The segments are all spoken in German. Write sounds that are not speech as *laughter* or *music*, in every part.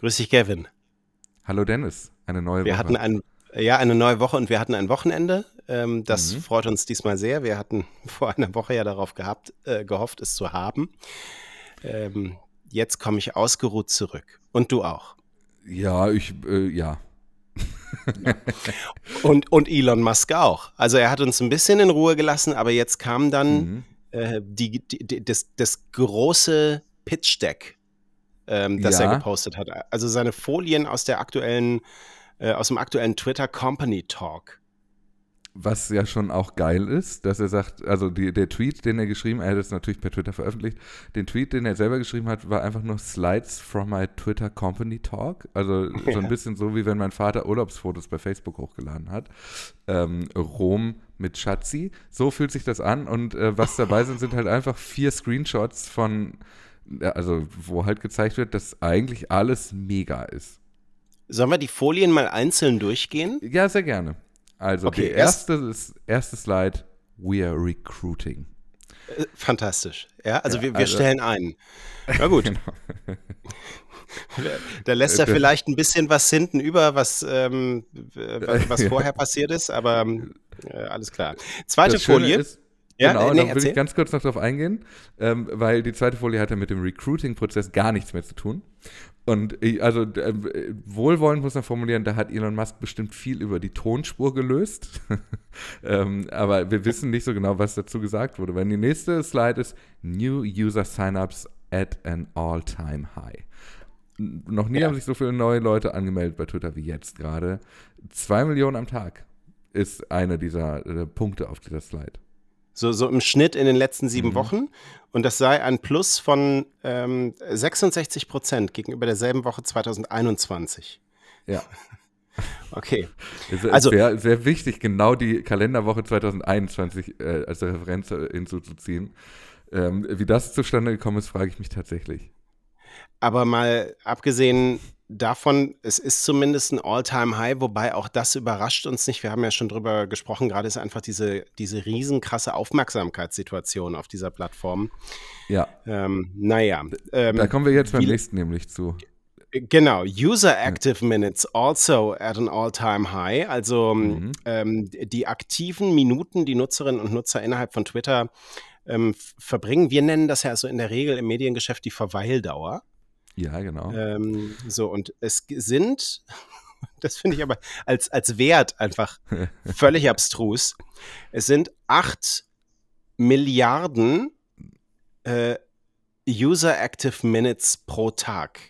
Grüß dich, Kevin. Hallo Dennis, eine neue Wir Woche. hatten ein, ja, eine neue Woche und wir hatten ein Wochenende. Ähm, das Mhm. freut uns diesmal sehr. Wir hatten *laughs* vor einer Woche ja darauf gehabt, äh, gehofft, es zu haben. Ähm, jetzt komme ich ausgeruht zurück. Und du auch. Ja, ich, äh, ja. *laughs* Und, und Elon Musk auch. Also er hat uns ein bisschen in Ruhe gelassen, aber jetzt kam dann Mhm. äh, die, die, die, das, das große Pitch-Deck, ähm, das Ja. er gepostet hat. Also seine Folien aus der aktuellen, äh, aus dem aktuellen Twitter Company Talk. Was ja schon auch geil ist, dass er sagt, also die, der Tweet, den er geschrieben, er hat es natürlich per Twitter veröffentlicht, den Tweet, den er selber geschrieben hat, war einfach nur Slides from my Twitter Company Talk. Also so Ja. ein *laughs* bisschen so, wie wenn mein Vater Urlaubsfotos bei Facebook hochgeladen hat. Ähm, Rom mit Schatzi. So fühlt sich das an und äh, was dabei sind, sind halt einfach vier Screenshots von, also wo halt gezeigt wird, dass eigentlich alles mega ist. Sollen wir die Folien mal einzeln durchgehen? Ja, sehr gerne. Also Okay, die erste, ist, erste Slide, we are recruiting. Äh, Fantastisch. Ja, also Ja, wir, wir also- stellen ein. Na gut, *laughs* Genau. da lässt er Äh, vielleicht ein bisschen was hinten über, was, ähm, äh, was, *laughs* was vorher passiert ist, aber ähm, äh, alles klar. Zweite Folie. Ist, Ja, genau, nee, da will erzähl. ich ganz kurz noch drauf eingehen, ähm, weil die zweite Folie hat ja mit dem Recruiting-Prozess gar nichts mehr zu tun. Und ich, also äh, wohlwollend muss man formulieren, da hat Elon Musk bestimmt viel über die Tonspur gelöst. *laughs* ähm, aber wir wissen nicht so genau, was dazu gesagt wurde. Wenn die nächste Slide ist, New User Signups at an all-time high. Noch nie Ja. haben sich so viele neue Leute angemeldet bei Twitter wie jetzt gerade. Zwei Millionen am Tag ist einer dieser äh, Punkte auf dieser Slide. So, so im Schnitt in den letzten sieben Mhm. Wochen. Und das sei ein Plus von ähm, 66 Prozent gegenüber derselben Woche 2021. Ja. *laughs* Okay. Es Also- also, wäre sehr wichtig, genau die Kalenderwoche 2021 äh, als Referenz hinzuzuziehen. Ähm, wie das zustande gekommen ist, frage ich mich tatsächlich. Aber mal abgesehen davon, es ist zumindest ein All-Time-High, wobei auch das überrascht uns nicht. Wir haben ja schon drüber gesprochen, gerade ist einfach diese, diese riesenkrasse Aufmerksamkeitssituation auf dieser Plattform. Ja, Ähm, naja. Ähm, da kommen wir jetzt beim wie- nächsten nämlich zu. Genau, User Active Minutes also at an all-time high. Also Mhm. ähm, die aktiven Minuten, die Nutzerinnen und Nutzer innerhalb von Twitter ähm, verbringen. Wir nennen das ja so in der Regel im Mediengeschäft die Verweildauer. Ja, genau. Ähm, so, und es sind, *laughs* das finde ich aber als, als Wert einfach *laughs* völlig abstrus, es sind 8 Milliarden äh, User Active Minutes pro Tag.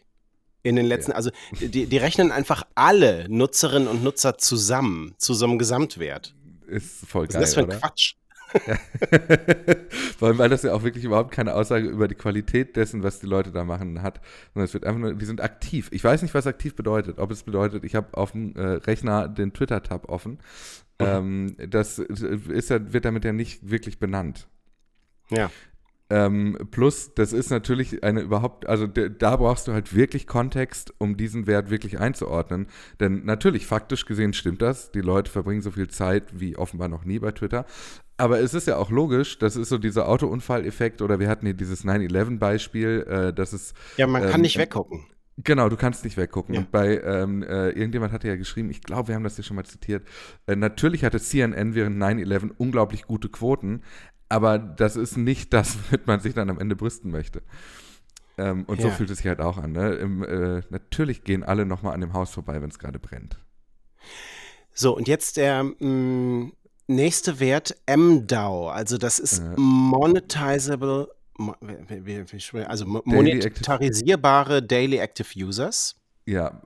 In den letzten, also die, die rechnen einfach alle Nutzerinnen und Nutzer zusammen zu so einem Gesamtwert. Ist voll Was geil, ist das für ein oder? Quatsch? *laughs* Allem, weil das ja auch wirklich überhaupt keine Aussage über die Qualität dessen, was die Leute da machen, hat. Sondern es wird einfach nur, die sind aktiv. Ich weiß nicht, was aktiv bedeutet. Ob es bedeutet, ich habe auf dem äh, Rechner den Twitter-Tab offen. Mhm. Ähm, das ist ja, wird damit ja nicht wirklich benannt. Ja. Ähm, plus, das ist natürlich eine überhaupt, also de, da brauchst du halt wirklich Kontext, um diesen Wert wirklich einzuordnen. Denn natürlich, faktisch gesehen stimmt das. Die Leute verbringen so viel Zeit wie offenbar noch nie bei Twitter. Aber es ist ja auch logisch, das ist so dieser Autounfalleffekt oder wir hatten hier dieses 9-11-Beispiel, äh, dass es Ja, man kann Ähm, nicht weggucken. Genau, du kannst nicht weggucken. Ja. Und bei ähm, äh, irgendjemand hatte ja geschrieben, ich glaube, wir haben das hier schon mal zitiert. Äh, natürlich hatte CNN während 9-11 unglaublich gute Quoten, aber das ist nicht das, *laughs* womit man sich dann am Ende brüsten möchte. Ähm, und so Ja. fühlt es sich halt auch an. Ne? Im, äh, natürlich gehen alle nochmal an dem Haus vorbei, wenn es gerade brennt. So, und jetzt der mh, nächste Wert, MDAO. Also das ist Äh. monetizable, mo- also mo- Daily Active- monetarisierbare Daily Active Users. Ja,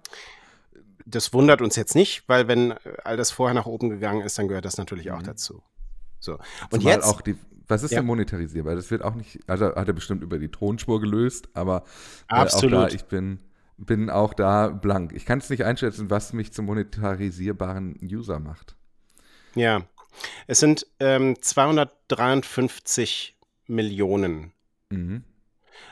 Das wundert uns jetzt nicht, weil wenn all das vorher nach oben gegangen ist, dann gehört das natürlich auch Mhm. dazu. So, und zumal jetzt, auch die, was ist Ja. denn monetarisierbar? Das wird auch nicht, also hat er bestimmt über die Tonspur gelöst, aber äh, Absolut. auch da, ich bin, bin auch da blank. Ich kann es nicht einschätzen, was mich zum monetarisierbaren User macht. ja, es sind ähm, 253 Millionen. Mhm.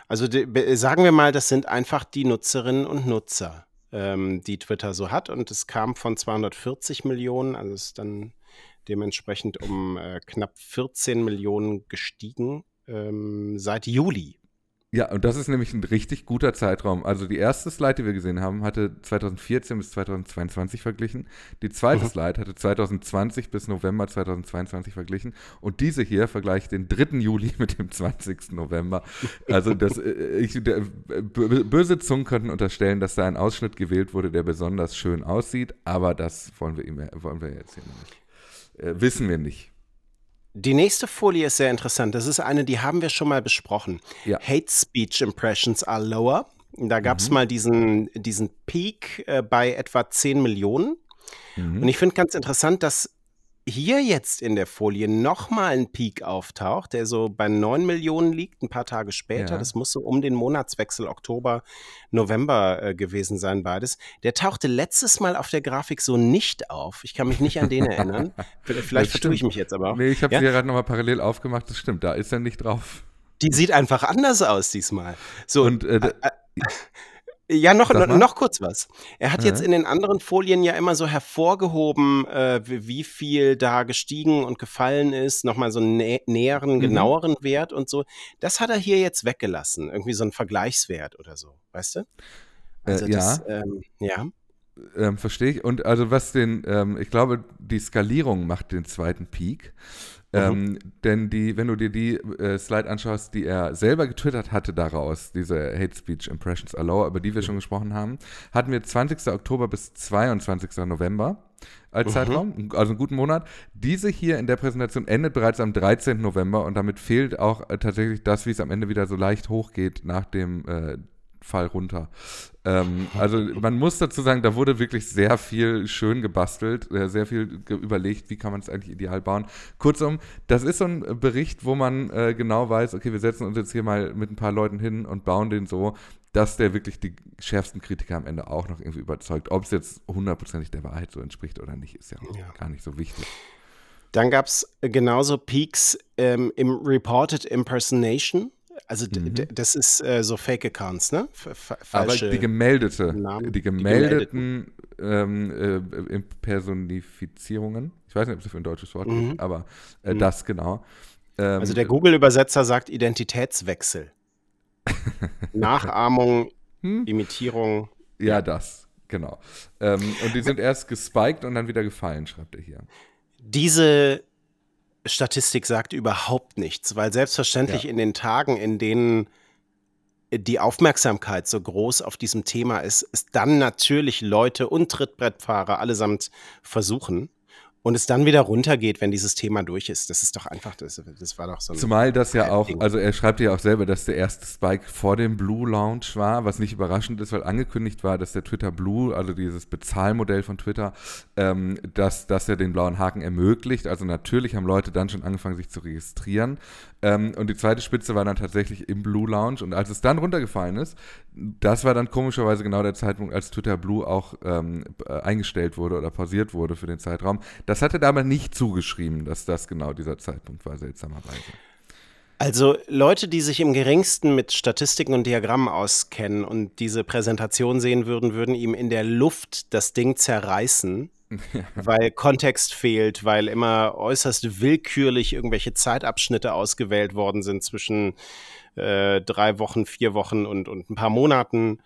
Also die, sagen wir mal, das sind einfach die Nutzerinnen und Nutzer, ähm, die Twitter so hat. Und es kam von 240 Millionen, also ist dann dementsprechend um äh, knapp 14 Millionen gestiegen ähm, seit Juli. Ja, und das ist nämlich ein richtig guter Zeitraum. Also die erste Slide, die wir gesehen haben, hatte 2014 bis 2022 verglichen. Die zweite mhm. Slide hatte 2020 bis November 2022 verglichen. Und diese hier vergleicht den 3. Juli *laughs* mit dem 20. November. Also das, äh, ich, der, böse Zungen könnten unterstellen, dass da ein Ausschnitt gewählt wurde, der besonders schön aussieht. Aber das wollen wir, ihm, wollen wir jetzt hier nicht. Äh, wissen wir nicht. Die nächste Folie ist sehr interessant. Das ist eine, die haben wir schon mal besprochen. Ja. Hate Speech Impressions are lower. Da gab es mhm. mal diesen, diesen Peak äh, bei etwa 10 Millionen. Mhm. Und ich finde ganz interessant, dass hier jetzt in der Folie nochmal ein Peak auftaucht, der so bei 9 Millionen liegt, ein paar Tage später. Ja. Das muss so um den Monatswechsel Oktober, November äh, gewesen sein, beides. Der tauchte letztes Mal auf der Grafik so nicht auf. Ich kann mich nicht an den erinnern. *laughs* Vielleicht vertue ich mich jetzt aber auch. Nee, ich habe ja? sie ja gerade nochmal parallel aufgemacht. Das stimmt, da ist er nicht drauf. Die sieht einfach anders aus diesmal. So, und äh, ja, noch, noch, noch, kurz was. Er hat ja. jetzt in den anderen Folien ja immer so hervorgehoben, äh, wie viel da gestiegen und gefallen ist, nochmal so einen nä näheren, mhm. genaueren Wert und so. Das hat er hier jetzt weggelassen, irgendwie so ein Vergleichswert oder so, weißt du? Äh, also äh, ja. Das, ähm, ja. Ähm, Verstehe ich. Und also was den, ähm, ich glaube, die Skalierung macht den zweiten Peak. Mhm. Ähm, denn die, wenn du dir die äh, Slide anschaust, die er selber getwittert hatte daraus, diese Hate Speech Impressions Allow, über die wir mhm. schon gesprochen haben, hatten wir 20. Oktober bis 22. November als mhm. Zeitraum, also einen guten Monat. Diese hier in der Präsentation endet bereits am 13. November und damit fehlt auch äh, tatsächlich das, wie es am Ende wieder so leicht hochgeht nach dem äh, Fall runter. Ähm, also man muss dazu sagen, da wurde wirklich sehr viel schön gebastelt, äh, sehr viel ge überlegt, wie kann man es eigentlich ideal bauen. Kurzum, das ist so ein Bericht, wo man äh, genau weiß, okay, wir setzen uns jetzt hier mal mit ein paar Leuten hin und bauen den so, dass der wirklich die schärfsten Kritiker am Ende auch noch irgendwie überzeugt. Ob es jetzt hundertprozentig der Wahrheit so entspricht oder nicht, ist ja, ja. gar nicht so wichtig. Dann gab es genauso Peaks ähm, im Reported Impersonation. Also mhm. das ist äh, so Fake-Accounts, ne? F Aber die gemeldete, Namen, die gemeldeten, die ähm, äh, Impersonifizierungen, ich weiß nicht, ob es für ein deutsches Wort mhm. gibt, aber äh, mhm. das genau. Ähm, also der Google-Übersetzer sagt Identitätswechsel. *laughs* Nachahmung, hm? Imitierung. Ja, das, genau. Ähm, und die sind erst gespiked und dann wieder gefallen, schreibt er hier. Diese Statistik sagt überhaupt nichts, weil selbstverständlich ja. in den Tagen, in denen die Aufmerksamkeit so groß auf diesem Thema ist, ist dann natürlich Leute und Trittbrettfahrer allesamt versuchen und es dann wieder runtergeht, wenn dieses Thema durch ist. Das ist doch einfach, das, das war doch so Zumal das ja auch, also er schreibt ja auch selber, dass der erste Spike vor dem Blue Launch war, was nicht überraschend ist, weil angekündigt war, dass der Twitter Blue, also dieses Bezahlmodell von Twitter, ähm, dass, dass er den blauen Haken ermöglicht. Also natürlich haben Leute dann schon angefangen, sich zu registrieren. Ähm, und die zweite Spitze war dann tatsächlich im Blue Lounge. Und als es dann runtergefallen ist, das war dann komischerweise genau der Zeitpunkt, als Twitter Blue auch ähm, äh, eingestellt wurde oder pausiert wurde für den Zeitraum. Das hatte da aber nicht zugeschrieben, dass das genau dieser Zeitpunkt war, seltsamerweise. Also Leute, die sich im geringsten mit Statistiken und Diagrammen auskennen und diese Präsentation sehen würden, würden ihm in der Luft das Ding zerreißen *laughs* weil Kontext fehlt, weil immer äußerst willkürlich irgendwelche Zeitabschnitte ausgewählt worden sind zwischen äh, drei Wochen, vier Wochen und, und ein paar Monaten.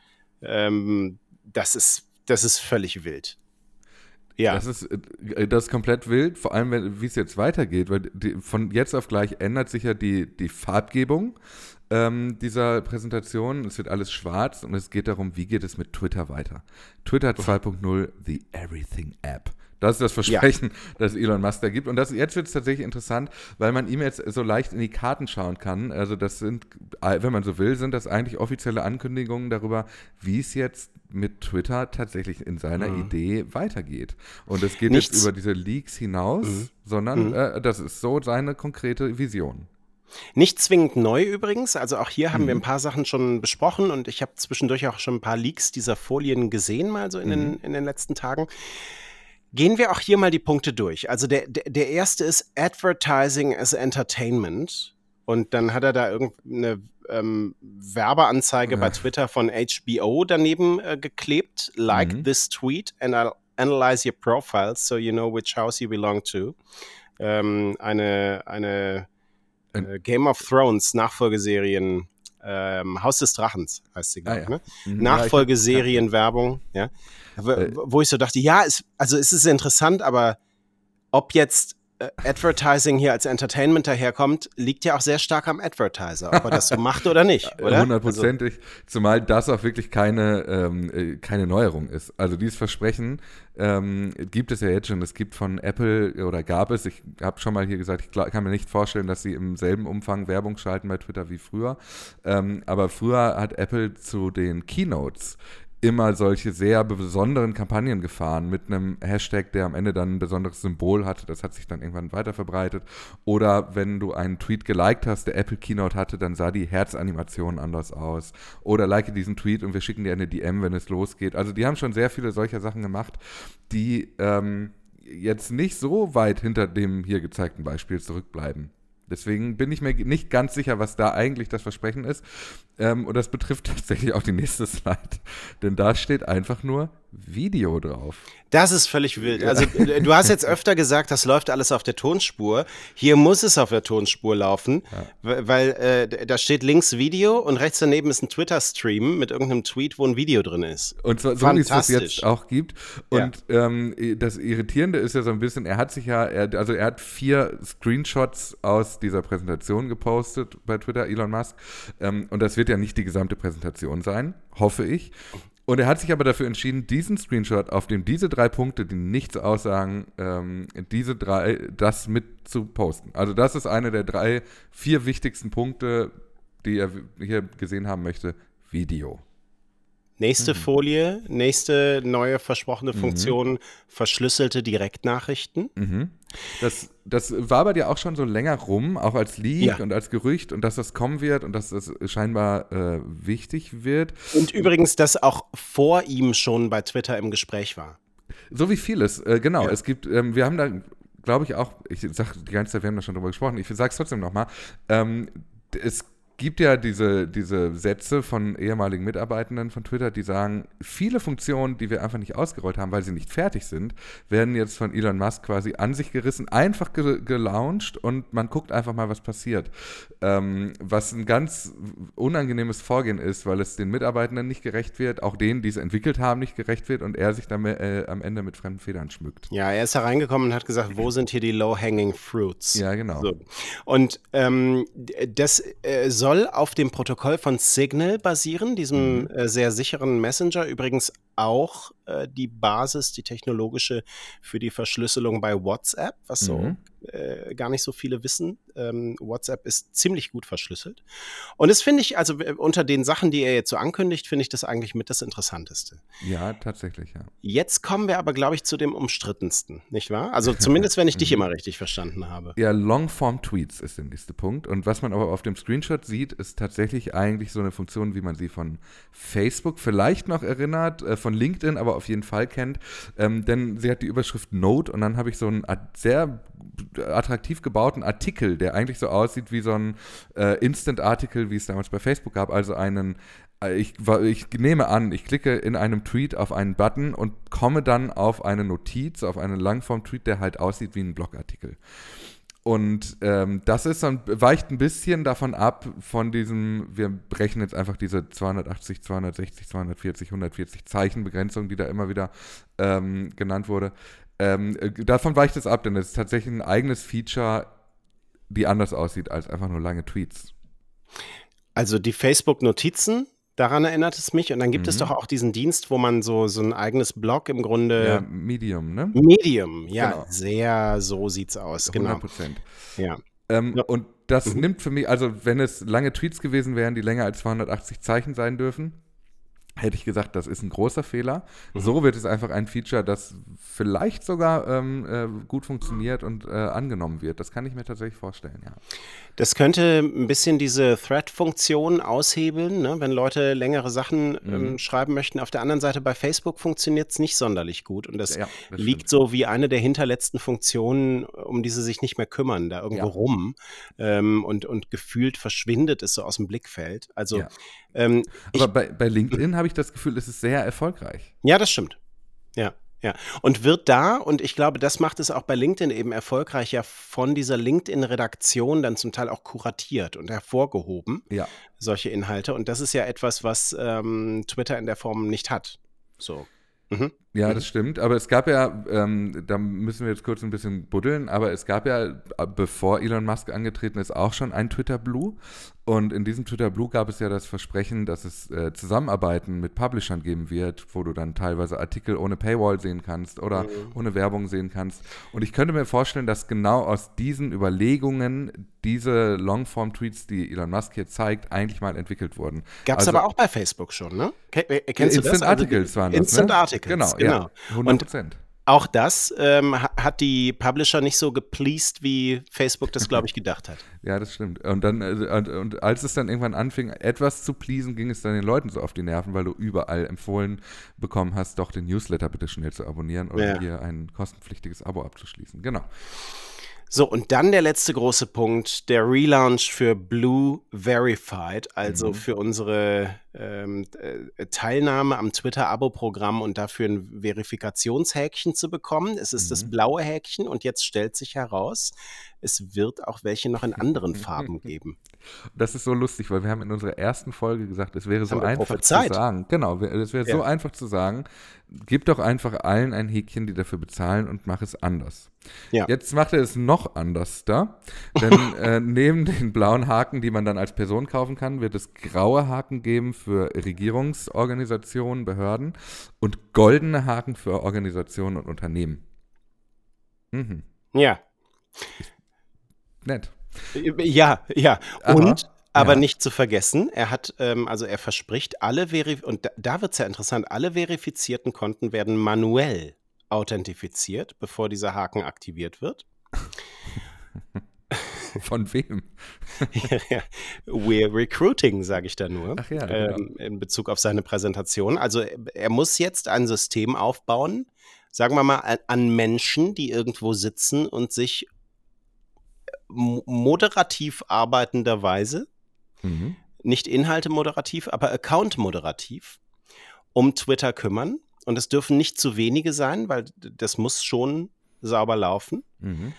Ähm, das, ist, das ist völlig wild. Ja. Das ist, äh, das ist komplett wild, vor allem, wie es jetzt weitergeht, weil die, von jetzt auf gleich ändert sich ja die, die Farbgebung ähm, dieser Präsentation. Es wird alles schwarz und es geht darum, wie geht es mit Twitter weiter. Twitter 2.0, The Everything App. Das ist das Versprechen, ja. das Elon Musk da gibt. Und das, jetzt wird es tatsächlich interessant, weil man ihm jetzt so leicht in die Karten schauen kann. Also das sind, wenn man so will, sind das eigentlich offizielle Ankündigungen darüber, wie es jetzt mit Twitter tatsächlich in seiner mhm. Idee weitergeht. Und es geht Nichts. jetzt über diese Leaks hinaus, mhm. sondern mhm. Äh, das ist so seine konkrete Vision. Nicht zwingend neu übrigens. Also auch hier haben mhm. wir ein paar Sachen schon besprochen und ich habe zwischendurch auch schon ein paar Leaks dieser Folien gesehen, mal so in, mhm. den, in den letzten Tagen. Gehen wir auch hier mal die Punkte durch. Also der, der, der erste ist Advertising as Entertainment. Und dann hat er da irgendeine ähm, Werbeanzeige ja. bei Twitter von HBO daneben äh, geklebt. Like mhm. this tweet and I'll analyze your profile so you know which house you belong to. Ähm, eine eine äh, Game of Thrones Nachfolgeserien ähm, Haus des Drachens, heißt sie, glaube Ah, ja. Ne? Mhm. Nachfolgeserienwerbung, ja. Wo, Äh. wo ich so dachte, ja, es, also es ist interessant, aber ob jetzt Advertising hier als Entertainment daherkommt, liegt ja auch sehr stark am Advertiser, ob er das so macht oder nicht, *laughs* oder? Also Hundertprozentig. Zumal das auch wirklich keine, ähm, äh, keine Neuerung ist. Also dieses Versprechen ähm, gibt es ja jetzt schon. Es gibt von Apple oder gab es, ich habe schon mal hier gesagt, ich glaub, kann mir nicht vorstellen, dass sie im selben Umfang Werbung schalten bei Twitter wie früher. Ähm, aber früher hat Apple zu den Keynotes immer solche sehr besonderen Kampagnen gefahren mit einem Hashtag, der am Ende dann ein besonderes Symbol hatte. Das hat sich dann irgendwann weiter verbreitet. Oder wenn du einen Tweet geliked hast, der Apple Keynote hatte, dann sah die Herzanimation anders aus. Oder like diesen Tweet und wir schicken dir eine DM, wenn es losgeht. Also die haben schon sehr viele solcher Sachen gemacht, die ähm, jetzt nicht so weit hinter dem hier gezeigten Beispiel zurückbleiben. Deswegen bin ich mir nicht ganz sicher, was da eigentlich das Versprechen ist. Ähm, und das betrifft *laughs* tatsächlich auch die nächste Slide. Denn da steht einfach nur Video drauf. Das ist völlig wild. Also äh, du hast jetzt öfter gesagt, das läuft alles auf der Tonspur. Hier muss es auf der Tonspur laufen, ja. weil äh, da steht links Video und rechts daneben ist ein Twitter-Stream mit irgendeinem Tweet, wo ein Video drin ist. Und zwar so, wie es das jetzt auch gibt. Und ja. ähm, das Irritierende ist ja so ein bisschen, er hat sich ja, er, also er hat vier Screenshots aus dieser Präsentation gepostet bei Twitter, Elon Musk. Ähm, und das wird ja nicht die gesamte Präsentation sein, hoffe ich. Und er hat sich aber dafür entschieden, diesen Screenshot, auf dem diese drei Punkte, die nichts aussagen, ähm, diese drei, das mit zu posten. Also das ist einer der drei, vier wichtigsten Punkte, die er hier gesehen haben möchte. Video. Nächste mhm. Folie, nächste neue versprochene Funktion, mhm. verschlüsselte Direktnachrichten. Mhm. Das, das war bei dir auch schon so länger rum, auch als Leak ja. und als Gerücht und dass das kommen wird und dass das scheinbar äh, wichtig wird. Und übrigens, dass auch vor ihm schon bei Twitter im Gespräch war. So wie vieles, äh, genau. Ja. Es gibt, ähm, wir haben da, glaube ich, auch, ich sage die ganze Zeit, wir haben da schon drüber gesprochen, ich sage es trotzdem nochmal, ähm, es gibt ja diese, diese Sätze von ehemaligen Mitarbeitenden von Twitter, die sagen, viele Funktionen, die wir einfach nicht ausgerollt haben, weil sie nicht fertig sind, werden jetzt von Elon Musk quasi an sich gerissen, einfach ge gelauncht und man guckt einfach mal, was passiert. Ähm, was ein ganz unangenehmes Vorgehen ist, weil es den Mitarbeitenden nicht gerecht wird, auch denen, die es entwickelt haben, nicht gerecht wird und er sich dann äh, am Ende mit fremden Federn schmückt. Ja, er ist hereingekommen und hat gesagt, wo sind hier die low-hanging fruits? Ja, genau. So. Und ähm, das äh, soll soll auf dem Protokoll von Signal basieren, diesem mhm. äh, sehr sicheren Messenger. Übrigens auch äh, die Basis, die technologische für die Verschlüsselung bei WhatsApp, was so Mhm. äh, gar nicht so viele wissen. Ähm, WhatsApp ist ziemlich gut verschlüsselt. Und das finde ich, also unter den Sachen, die er jetzt so ankündigt, finde ich das eigentlich mit das Interessanteste. Ja, tatsächlich, ja. Jetzt kommen wir aber, glaube ich, zu dem umstrittensten, nicht wahr? Also zumindest, wenn ich *laughs* dich Mhm. immer richtig verstanden habe. Ja, Longform-Tweets ist der nächste Punkt. Und was man aber auf dem Screenshot sieht, ist tatsächlich eigentlich so eine Funktion, wie man sie von Facebook vielleicht noch erinnert, äh, von LinkedIn aber auf jeden Fall kennt. Ähm, denn sie hat die Überschrift Note und dann habe ich so einen sehr attraktiv gebauten Artikel, der eigentlich so aussieht wie so ein äh, Instant-Artikel, wie es damals bei Facebook gab. Also einen äh, ich, ich nehme an, ich klicke in einem Tweet auf einen Button und komme dann auf eine Notiz, auf einen Langform-Tweet, der halt aussieht wie ein Blogartikel. Und ähm, das ist dann, weicht ein bisschen davon ab, von diesem, wir brechen jetzt einfach diese 280, 260, 240, 140 Zeichenbegrenzung, die da immer wieder ähm, genannt wurde. Ähm, äh, davon weicht es ab, denn es ist tatsächlich ein eigenes Feature, die anders aussieht als einfach nur lange Tweets. Also die Facebook-Notizen, daran erinnert es mich. Und dann gibt es Mhm. doch auch diesen Dienst, wo man so, so ein eigenes Blog im Grunde. Ja, Medium, ne? Medium, ja, Genau. sehr so sieht's aus, 100 genau. Prozent. Ja. Ähm, Ja. Und das Mhm. nimmt für mich, also wenn es lange Tweets gewesen wären, die länger als 280 Zeichen sein dürfen, hätte ich gesagt, das ist ein großer Fehler. Mhm. So wird es einfach ein Feature, das vielleicht sogar ähm, äh, gut funktioniert und äh, angenommen wird. Das kann ich mir tatsächlich vorstellen, ja. Das könnte ein bisschen diese Thread-Funktion aushebeln, ne? wenn Leute längere Sachen ähm, Mhm. schreiben möchten. Auf der anderen Seite bei Facebook funktioniert es nicht sonderlich gut. Und das ja das liegt stimmt. so wie eine der hinterletzten Funktionen, um die sie sich nicht mehr kümmern, da irgendwo Ja. rum. Ähm, und, und gefühlt verschwindet es so aus dem Blickfeld. Also, Ja. Ähm, Aber bei, bei LinkedIn habe ich das Gefühl, es ist sehr erfolgreich. ja, das stimmt. Ja, Ja, und wird da, und ich glaube, das macht es auch bei LinkedIn eben erfolgreich, ja von dieser LinkedIn-Redaktion dann zum Teil auch kuratiert und hervorgehoben, Ja. solche Inhalte. Und das ist ja etwas, was ähm, Twitter in der Form nicht hat. So. Mhm. Ja, das stimmt. Aber es gab ja, ähm, da müssen wir jetzt kurz ein bisschen buddeln, aber es gab ja, äh, bevor Elon Musk angetreten ist, auch schon ein Twitter Blue. Und in diesem Twitter Blue gab es ja das Versprechen, dass es äh, Zusammenarbeiten mit Publishern geben wird, wo du dann teilweise Artikel ohne Paywall sehen kannst oder Mhm. ohne Werbung sehen kannst. Und ich könnte mir vorstellen, dass genau aus diesen Überlegungen diese Longform-Tweets, die Elon Musk hier zeigt, eigentlich mal entwickelt wurden. Gab es Also- aber auch bei Facebook schon, ne? Äh, Kennst du das? Instant Also, Articles waren das, Instant ne? Articles, Genau, genau. ja, 100 Und Prozent. Auch das ähm, ha- hat die Publisher nicht so gepleased, wie Facebook das, glaube ich, *laughs* gedacht hat. Ja, das stimmt. Und dann, äh, und, und als es dann irgendwann anfing, etwas zu pleasen, ging es dann den Leuten so auf die Nerven, weil du überall empfohlen bekommen hast, doch den Newsletter bitte schnell zu abonnieren oder Ja. hier ein kostenpflichtiges Abo abzuschließen. Genau. So, und dann der letzte große Punkt, der Relaunch für Blue Verified, also Mhm. für unsere Teilnahme am Twitter-Abo-Programm und dafür ein Verifikationshäkchen zu bekommen. Es ist das Mhm. blaue Häkchen und jetzt stellt sich heraus, es wird auch welche noch in anderen *laughs* Farben geben. Das ist so lustig, weil wir haben in unserer ersten Folge gesagt, es wäre so einfach prophezeit. zu sagen. Genau, es wäre so Ja. einfach zu sagen, gib doch einfach allen ein Häkchen, die dafür bezahlen und mach es anders. Ja. Jetzt macht er es noch anders da, denn *laughs* äh, neben den blauen Haken, die man dann als Person kaufen kann, wird es graue Haken geben für Regierungsorganisationen, Behörden und goldene Haken für Organisationen und Unternehmen. Mhm. Ja, Nett. ja, ja. Aha. Und aber Ja. nicht zu vergessen, er hat, ähm, also er verspricht, alle Verif und da, da wird es ja interessant, alle verifizierten Konten werden manuell authentifiziert, bevor dieser Haken aktiviert wird. *laughs* Von wem? *laughs* Ja, We're recruiting, sage ich da nur, Ach ja, genau. ähm, in Bezug auf seine Präsentation. Also er- er muss jetzt ein System aufbauen, sagen wir mal, an- Menschen, die irgendwo sitzen und sich mo- moderativ arbeitenderweise Mhm. nicht Inhalte moderativ, aber Account moderativ um Twitter kümmern. Und es dürfen nicht zu wenige sein, weil das muss schon sauber laufen. Mhm.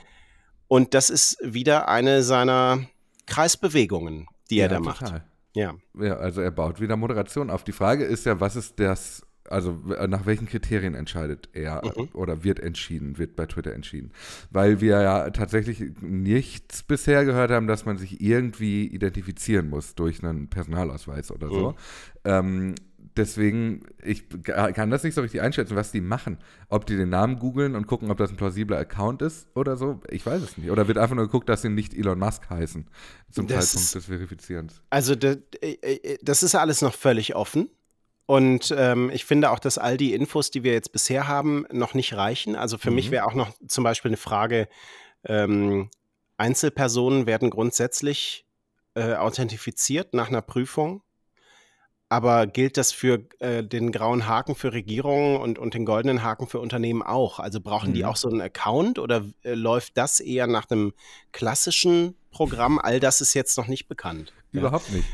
Und das ist wieder eine seiner Kreisbewegungen, die er Ja, da macht. total. Ja. Ja, also er baut wieder Moderation auf. Die Frage ist ja, was ist das, also nach welchen Kriterien entscheidet er Mhm. oder wird entschieden, wird bei Twitter entschieden? Weil wir ja tatsächlich nichts bisher gehört haben, dass man sich irgendwie identifizieren muss durch einen Personalausweis oder so. Mhm. Ähm, deswegen, ich kann das nicht so richtig einschätzen, was die machen. Ob die den Namen googeln und gucken, ob das ein plausibler Account ist oder so, ich weiß es nicht. Oder wird einfach nur geguckt, dass sie nicht Elon Musk heißen zum Das Zeitpunkt ist- des Verifizierens. Also das, das ist alles noch völlig offen. Und ähm, ich finde auch, dass all die Infos, die wir jetzt bisher haben, noch nicht reichen. Also für mich Mhm. wäre auch noch zum Beispiel eine Frage, ähm, Einzelpersonen werden grundsätzlich äh, authentifiziert nach einer Prüfung. Aber gilt das für äh, den grauen Haken für Regierungen und, und den goldenen Haken für Unternehmen auch? Also brauchen die Mhm. auch so einen Account oder äh, läuft das eher nach einem klassischen Programm? All das ist jetzt noch nicht bekannt. Ja. Überhaupt nicht.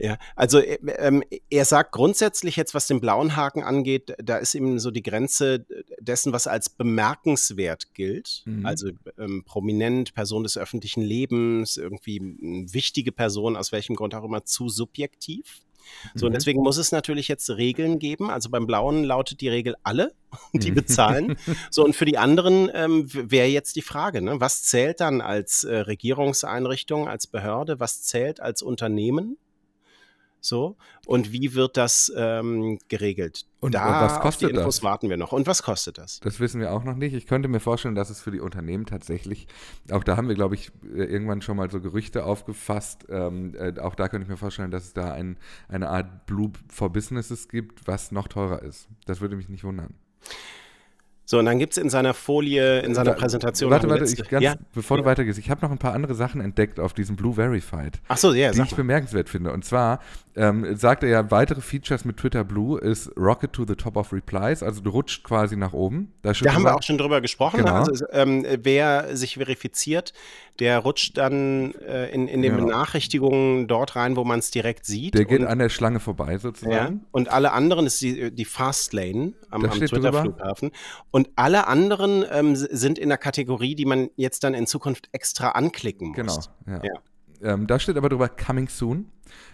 Ja, also äh, ähm, er sagt grundsätzlich jetzt, was den blauen Haken angeht, da ist eben so die Grenze dessen, was als bemerkenswert gilt. Mhm. Also ähm, prominent, Person des öffentlichen Lebens, irgendwie wichtige Person, aus welchem Grund auch immer, zu subjektiv. So, und Mhm. deswegen muss es natürlich jetzt Regeln geben. Also beim Blauen lautet die Regel alle, *laughs* die bezahlen. *laughs* So, und für die anderen ähm, wäre jetzt die Frage, ne? was zählt dann als äh, Regierungseinrichtung, als Behörde, was zählt als Unternehmen? So, und wie wird das ähm, geregelt? Und da was auf kostet die Infos das? warten wir noch. Und was kostet das? Das wissen wir auch noch nicht. Ich könnte mir vorstellen, dass es für die Unternehmen tatsächlich, auch da haben wir, glaube ich, äh, irgendwann schon mal so Gerüchte aufgefasst. Ähm, äh, auch da könnte ich mir vorstellen, dass es da ein, eine Art Blue for Businesses gibt, was noch teurer ist. Das würde mich nicht wundern. So, und dann gibt es in seiner Folie, in seiner Präsentation. Warte, warte, ich, ganz, ja? bevor du Ja. weitergehst, ich habe noch ein paar andere Sachen entdeckt auf diesem Blue Verified. Ach so, ja, die sag ich mal. bemerkenswert finde. Und zwar ähm, sagt er ja, weitere Features mit Twitter Blue ist Rocket to the top of replies, also du rutscht quasi nach oben. Da, Da haben wir auch schon drüber gesprochen. Genau. Also, ähm, wer sich verifiziert, der rutscht dann äh, in, in den Genau. Benachrichtigungen dort rein, wo man es direkt sieht. Der geht und, an der Schlange vorbei ja, sozusagen. und alle anderen ist die, die Fastlane am, am Twitter-Flughafen. Und alle anderen ähm, sind in der Kategorie, die man jetzt dann in Zukunft extra anklicken muss. Genau, ja. ja. Ähm, da steht aber drüber Coming Soon.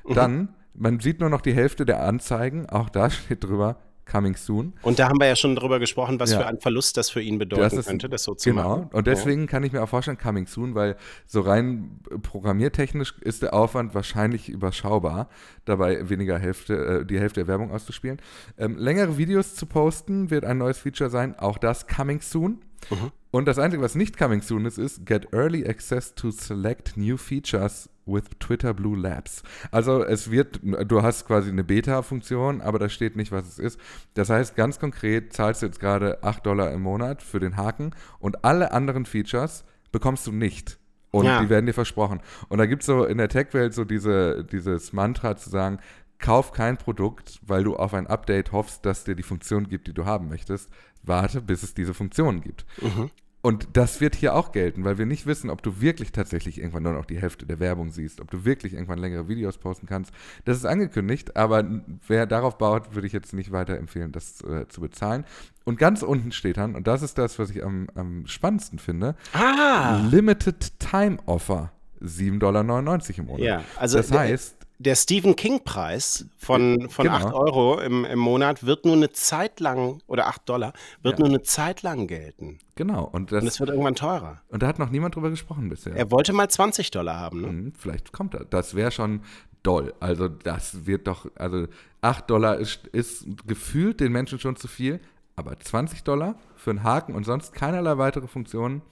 Mhm. Dann, man sieht nur noch die Hälfte der Anzeigen, auch da *laughs* steht drüber Coming Soon. Und da haben wir ja schon drüber gesprochen, was ja. für ein Verlust das für ihn bedeuten das könnte, das so zu genau. machen. Und deswegen ja. kann ich mir auch vorstellen, Coming Soon, weil so rein programmiertechnisch ist der Aufwand wahrscheinlich überschaubar, dabei weniger Hälfte, äh, die Hälfte der Werbung auszuspielen. Ähm, längere Videos zu posten wird ein neues Feature sein, auch das Coming Soon. Mhm. Und das Einzige, was nicht coming soon ist, ist Get Early Access to Select New Features with Twitter Blue Labs. Also es wird, du hast quasi eine Beta-Funktion, aber da steht nicht, was es ist. Das heißt, ganz konkret zahlst du jetzt gerade 8 Dollar im Monat für den Haken und alle anderen Features bekommst du nicht. Und ja. die werden dir versprochen. Und da gibt es so in der Tech-Welt so diese, dieses Mantra zu sagen, kauf kein Produkt, weil du auf ein Update hoffst, dass dir die Funktion gibt, die du haben möchtest. Warte, bis es diese Funktion gibt. Mhm. Und das wird hier auch gelten, weil wir nicht wissen, ob du wirklich tatsächlich irgendwann nur noch die Hälfte der Werbung siehst, ob du wirklich irgendwann längere Videos posten kannst. Das ist angekündigt, aber wer darauf baut, würde ich jetzt nicht weiter empfehlen, das äh, zu bezahlen. Und ganz unten steht dann, und das ist das, was ich am, am spannendsten finde, ah. Limited Time Offer. 7,99 Dollar im Monat. Ja, also das heißt, der Stephen King-Preis von, von genau. 8 Euro im, im Monat wird nur eine Zeit lang, oder 8 Dollar, wird ja. nur eine Zeit lang gelten. Genau. Und das, und das wird irgendwann teurer. Und da hat noch niemand drüber gesprochen bisher. Er wollte mal 20 Dollar haben. Ne? Hm, vielleicht kommt er. Das wäre schon doll. Also das wird doch, also 8 Dollar ist, ist gefühlt den Menschen schon zu viel, aber 20 Dollar für einen Haken und sonst keinerlei weitere Funktionen.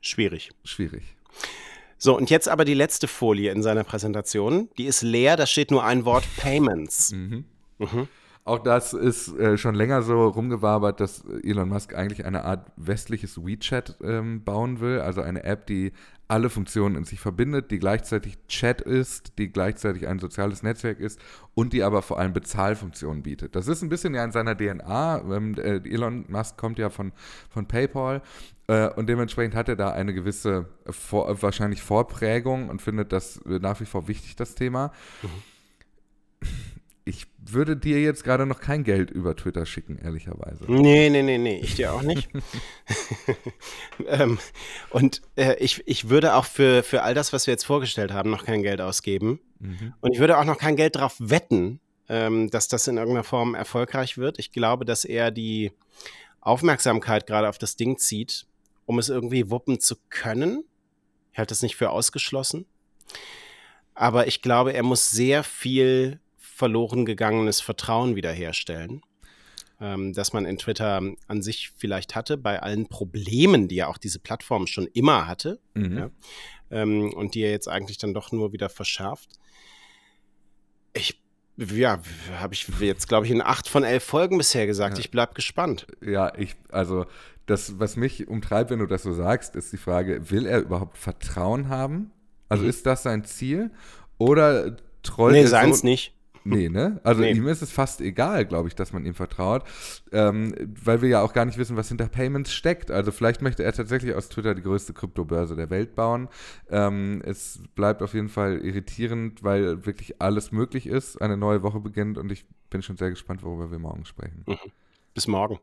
Schwierig. Schwierig. So, und jetzt aber die letzte Folie in seiner Präsentation. Die ist leer, da steht nur ein Wort Payments. Mhm. Mhm. Auch das ist äh, schon länger so rumgewabert, dass Elon Musk eigentlich eine Art westliches WeChat ähm, bauen will. Also eine App, die alle Funktionen in sich verbindet, die gleichzeitig Chat ist, die gleichzeitig ein soziales Netzwerk ist und die aber vor allem Bezahlfunktionen bietet. Das ist ein bisschen ja in seiner DNA. Ähm, äh, Elon Musk kommt ja von, von PayPal äh, und dementsprechend hat er da eine gewisse, vor, wahrscheinlich Vorprägung und findet das nach wie vor wichtig, das Thema. Mhm würde dir jetzt gerade noch kein Geld über Twitter schicken, ehrlicherweise. Nee, nee, nee, nee, ich dir auch nicht. *laughs* *laughs* ähm, und äh, ich, ich würde auch für, für all das, was wir jetzt vorgestellt haben, noch kein Geld ausgeben. Mhm. Und ich würde auch noch kein Geld darauf wetten, ähm, dass das in irgendeiner Form erfolgreich wird. Ich glaube, dass er die Aufmerksamkeit gerade auf das Ding zieht, um es irgendwie wuppen zu können. Ich halte das nicht für ausgeschlossen. Aber ich glaube, er muss sehr viel verloren gegangenes Vertrauen wiederherstellen, ähm, das man in Twitter an sich vielleicht hatte, bei allen Problemen, die ja auch diese Plattform schon immer hatte mhm. ja, ähm, und die er jetzt eigentlich dann doch nur wieder verschärft. Ich ja, habe ich jetzt, glaube ich, in acht von elf Folgen bisher gesagt. Ja. Ich bleibe gespannt. Ja, ich, also das, was mich umtreibt, wenn du das so sagst, ist die Frage, will er überhaupt Vertrauen haben? Also mhm. ist das sein Ziel? Oder trollt nee, er seins so, nicht. Nee, ne? Also nee. ihm ist es fast egal, glaube ich, dass man ihm vertraut, ähm, weil wir ja auch gar nicht wissen, was hinter Payments steckt. Also vielleicht möchte er tatsächlich aus Twitter die größte Kryptobörse der Welt bauen. Ähm, es bleibt auf jeden Fall irritierend, weil wirklich alles möglich ist. Eine neue Woche beginnt und ich bin schon sehr gespannt, worüber wir morgen sprechen. Mhm. Bis morgen.